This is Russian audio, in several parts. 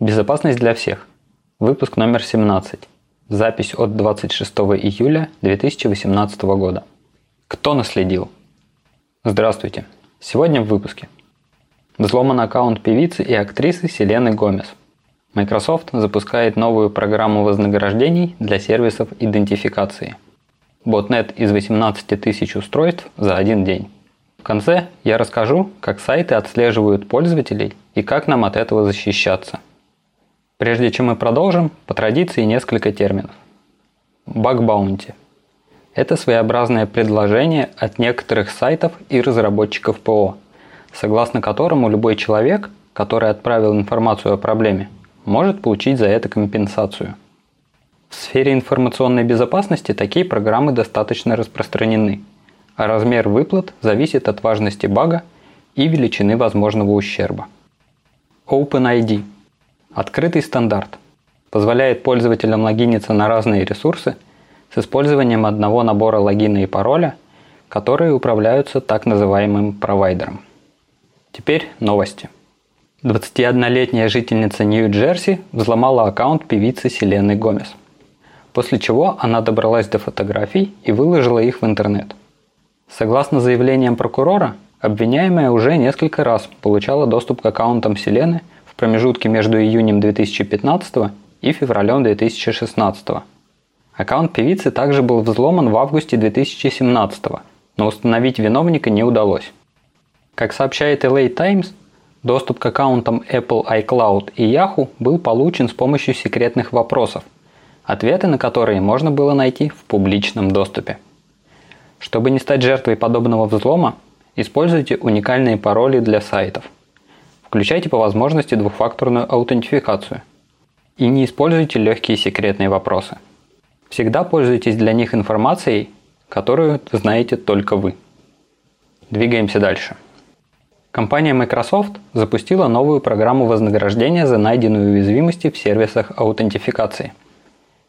Безопасность для всех. Выпуск номер 17. Запись от 26 июля 2018 года. Кто наследил? Здравствуйте. Сегодня в выпуске. Взломан аккаунт певицы и актрисы Селены Гомес. Microsoft запускает новую программу вознаграждений для сервисов идентификации. Ботнет из 18 тысяч устройств за один день. В конце я расскажу, как сайты отслеживают пользователей и как нам от этого защищаться. Прежде чем мы продолжим, по традиции несколько терминов. Баг-баунти – это своеобразное предложение от некоторых сайтов и разработчиков ПО, согласно которому любой человек, который отправил информацию о проблеме, может получить за это компенсацию. В сфере информационной безопасности такие программы достаточно распространены, а размер выплат зависит от важности бага и величины возможного ущерба. OpenID – Открытый стандарт позволяет пользователям логиниться на разные ресурсы с использованием одного набора логина и пароля, которые управляются так называемым провайдером. Теперь новости. 21-летняя жительница Нью-Джерси взломала аккаунт певицы Селены Гомес. После чего она добралась до фотографий и выложила их в интернет. Согласно заявлениям прокурора, обвиняемая уже несколько раз получала доступ к аккаунтам Селены – в промежутке между июнем 2015 и февралем 2016. Аккаунт певицы также был взломан в августе 2017, но установить виновника не удалось. Как сообщает LA Times, доступ к аккаунтам Apple iCloud и Yahoo был получен с помощью секретных вопросов, ответы на которые можно было найти в публичном доступе. Чтобы не стать жертвой подобного взлома, используйте уникальные пароли для сайтов. Включайте по возможности двухфакторную аутентификацию. И не используйте легкие секретные вопросы. Всегда пользуйтесь для них информацией, которую знаете только вы. Двигаемся дальше. Компания Microsoft запустила новую программу вознаграждения за найденные уязвимости в сервисах аутентификации.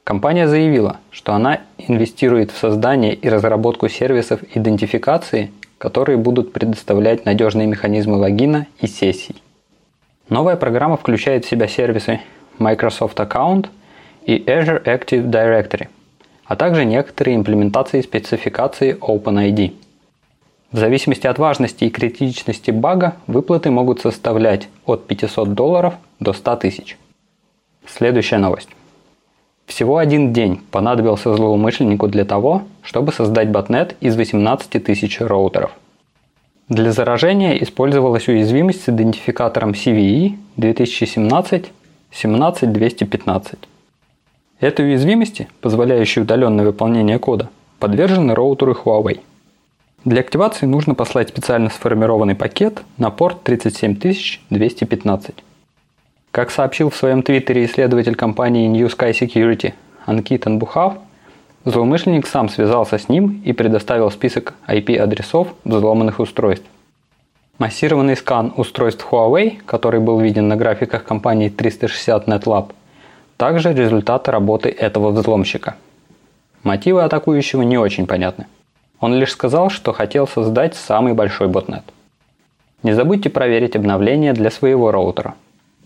Компания заявила, что она инвестирует в создание и разработку сервисов идентификации, которые будут предоставлять надежные механизмы логина и сессий. Новая программа включает в себя сервисы Microsoft Account и Azure Active Directory, а также некоторые имплементации спецификации OpenID. В зависимости от важности и критичности бага выплаты могут составлять от 500 долларов до 100 тысяч. Следующая новость. Всего один день понадобился злоумышленнику для того, чтобы создать ботнет из 18 тысяч роутеров – для заражения использовалась уязвимость с идентификатором CVE 2017 17215. Этой уязвимости, позволяющей удаленное выполнение кода, подвержены роутеры Huawei. Для активации нужно послать специально сформированный пакет на порт 37215. Как сообщил в своем твиттере исследователь компании New Sky Security Анкит Анбухав, Злоумышленник сам связался с ним и предоставил список IP-адресов взломанных устройств. Массированный скан устройств Huawei, который был виден на графиках компании 360 NetLab, также результат работы этого взломщика. Мотивы атакующего не очень понятны. Он лишь сказал, что хотел создать самый большой ботнет. Не забудьте проверить обновления для своего роутера,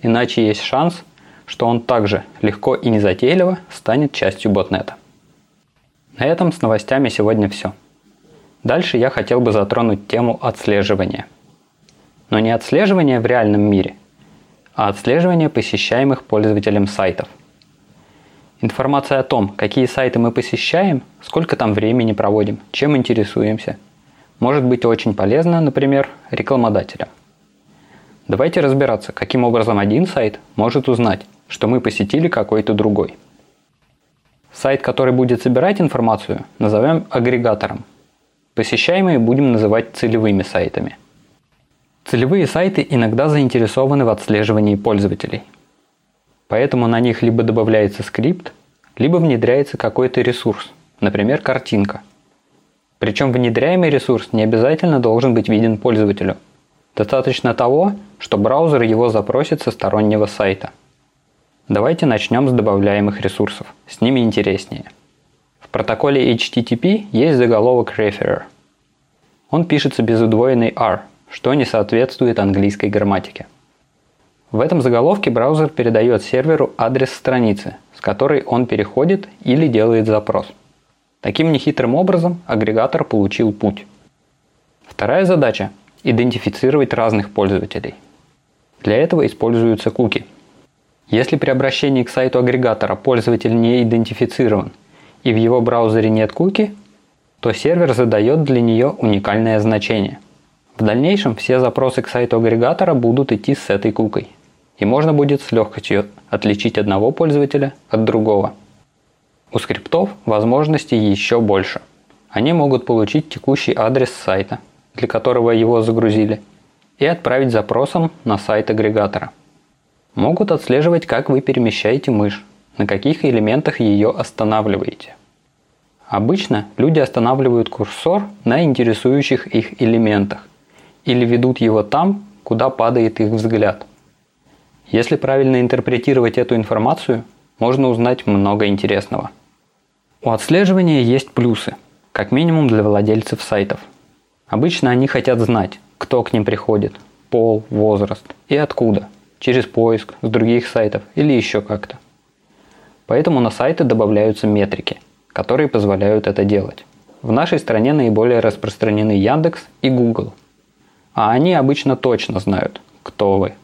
иначе есть шанс, что он также легко и незатейливо станет частью ботнета. На этом с новостями сегодня все. Дальше я хотел бы затронуть тему отслеживания. Но не отслеживания в реальном мире, а отслеживания посещаемых пользователем сайтов. Информация о том, какие сайты мы посещаем, сколько там времени проводим, чем интересуемся, может быть очень полезна, например, рекламодателям. Давайте разбираться, каким образом один сайт может узнать, что мы посетили какой-то другой – Сайт, который будет собирать информацию, назовем агрегатором. Посещаемые будем называть целевыми сайтами. Целевые сайты иногда заинтересованы в отслеживании пользователей. Поэтому на них либо добавляется скрипт, либо внедряется какой-то ресурс, например, картинка. Причем внедряемый ресурс не обязательно должен быть виден пользователю. Достаточно того, что браузер его запросит со стороннего сайта – Давайте начнем с добавляемых ресурсов. С ними интереснее. В протоколе HTTP есть заголовок referer. Он пишется без удвоенной R, что не соответствует английской грамматике. В этом заголовке браузер передает серверу адрес страницы, с которой он переходит или делает запрос. Таким нехитрым образом агрегатор получил путь. Вторая задача – идентифицировать разных пользователей. Для этого используются куки. Если при обращении к сайту агрегатора пользователь не идентифицирован и в его браузере нет куки, то сервер задает для нее уникальное значение. В дальнейшем все запросы к сайту агрегатора будут идти с этой кукой – и можно будет с легкостью отличить одного пользователя от другого. У скриптов возможностей еще больше. Они могут получить текущий адрес сайта, для которого его загрузили, и отправить запросом на сайт агрегатора. Могут отслеживать, как вы перемещаете мышь, на каких элементах ее останавливаете. Обычно люди останавливают курсор на интересующих их элементах или ведут его там, куда падает их взгляд. Если правильно интерпретировать эту информацию, можно узнать много интересного. У отслеживания есть плюсы, как минимум для владельцев сайтов. Обычно они хотят знать, кто к ним приходит, пол, возраст и откуда, через поиск с других сайтов или еще как-то. Поэтому на сайты добавляются метрики, которые позволяют это делать. В нашей стране наиболее распространены Яндекс и Google. А они обычно точно знают, кто вы –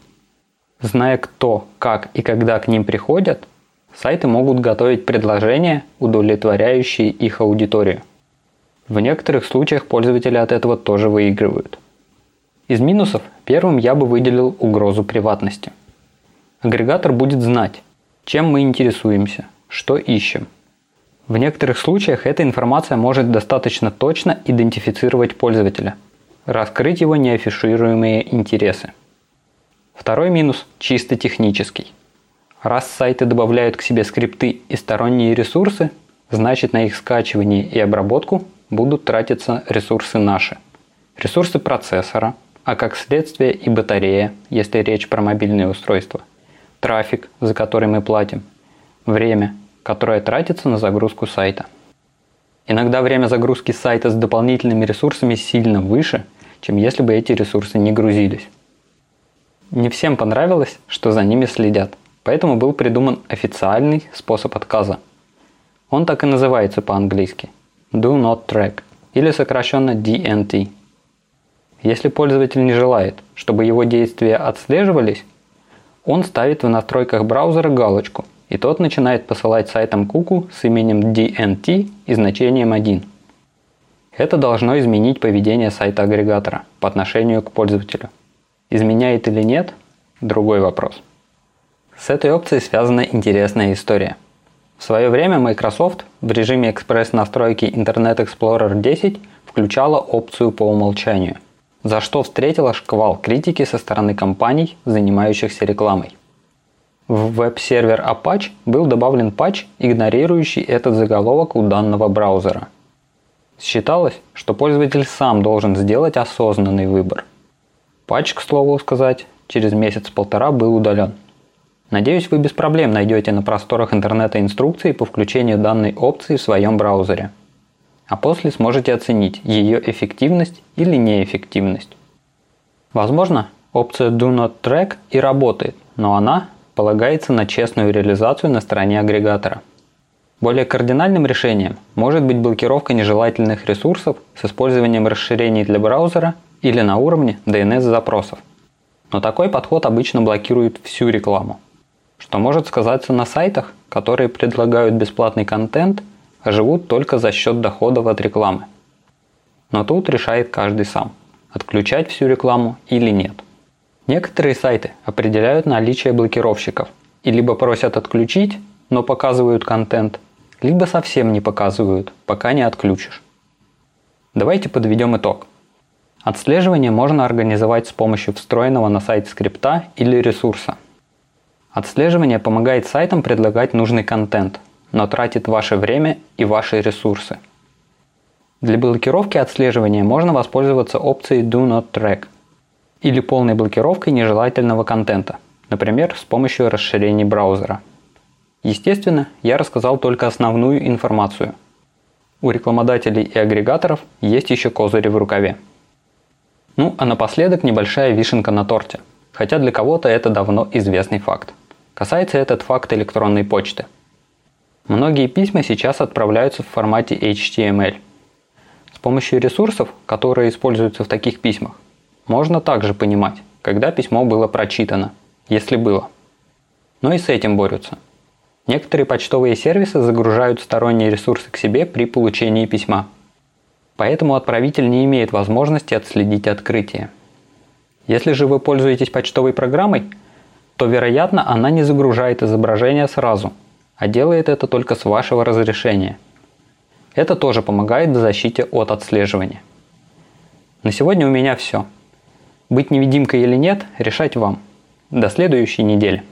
Зная кто, как и когда к ним приходят, сайты могут готовить предложения, удовлетворяющие их аудиторию. В некоторых случаях пользователи от этого тоже выигрывают. Из минусов первым я бы выделил угрозу приватности. Агрегатор будет знать, чем мы интересуемся, что ищем. В некоторых случаях эта информация может достаточно точно идентифицировать пользователя, раскрыть его неафишируемые интересы. Второй минус чисто технический. Раз сайты добавляют к себе скрипты и сторонние ресурсы, значит на их скачивание и обработку будут тратиться ресурсы наши. Ресурсы процессора, а как следствие и батарея, если речь про мобильные устройства. Трафик, за который мы платим. Время, которое тратится на загрузку сайта. Иногда время загрузки сайта с дополнительными ресурсами сильно выше, чем если бы эти ресурсы не грузились. Не всем понравилось, что за ними следят, поэтому был придуман официальный способ отказа. Он так и называется по-английски – Do Not Track или сокращенно DNT. Если пользователь не желает, чтобы его действия отслеживались, он ставит в настройках браузера галочку, и тот начинает посылать сайтам куку с именем DNT и значением 1. Это должно изменить поведение сайта агрегатора по отношению к пользователю. Изменяет или нет – другой вопрос. С этой опцией связана интересная история. В свое время Microsoft в режиме экспресс-настройки Internet Explorer 10 включала опцию по умолчанию, за что встретила шквал критики со стороны компаний, занимающихся рекламой. В веб-сервер Apache был добавлен патч, игнорирующий этот заголовок у данного браузера. Считалось, что пользователь сам должен сделать осознанный выбор – Патч, к слову сказать, через месяц-полтора был удален. Надеюсь, вы без проблем найдете на просторах интернета инструкции по включению данной опции в своем браузере. А после сможете оценить ее эффективность или неэффективность. Возможно, опция Do Not Track и работает, но она полагается на честную реализацию на стороне агрегатора. Более кардинальным решением может быть блокировка нежелательных ресурсов с использованием расширений для браузера или на уровне DNS-запросов. Но такой подход обычно блокирует всю рекламу, что может сказаться на сайтах, которые предлагают бесплатный контент, живут только за счет доходов от рекламы. Но тут решает каждый сам, отключать всю рекламу или нет. Некоторые сайты определяют наличие блокировщиков и либо просят отключить, но показывают контент, либо совсем не показывают, пока не отключишь. Давайте подведем итог – Отслеживание можно организовать с помощью встроенного на сайт скрипта или ресурса. Отслеживание помогает сайтам предлагать нужный контент, но тратит ваше время и ваши ресурсы. Для блокировки отслеживания можно воспользоваться опцией Do Not Track или полной блокировкой нежелательного контента, например, с помощью расширений браузера. Естественно, я рассказал только основную информацию. У рекламодателей и агрегаторов есть еще козыри в рукаве. Ну а напоследок небольшая вишенка на торте. хотя для кого-то это давно известный факт. Касается этот факт электронной почты. Многие письма сейчас отправляются в формате HTML. С помощью ресурсов, которые используются в таких письмах, можно также понимать, когда письмо было прочитано, если было. Но и с этим борются. Некоторые почтовые сервисы загружают сторонние ресурсы к себе при получении письма. Поэтому отправитель не имеет возможности отследить открытие. Если же вы пользуетесь почтовой программой, то, вероятно, она не загружает изображение сразу, а делает это только с вашего разрешения. Это тоже помогает в защите от отслеживания. На сегодня у меня все. Быть невидимкой или нет, решать вам. До следующей недели.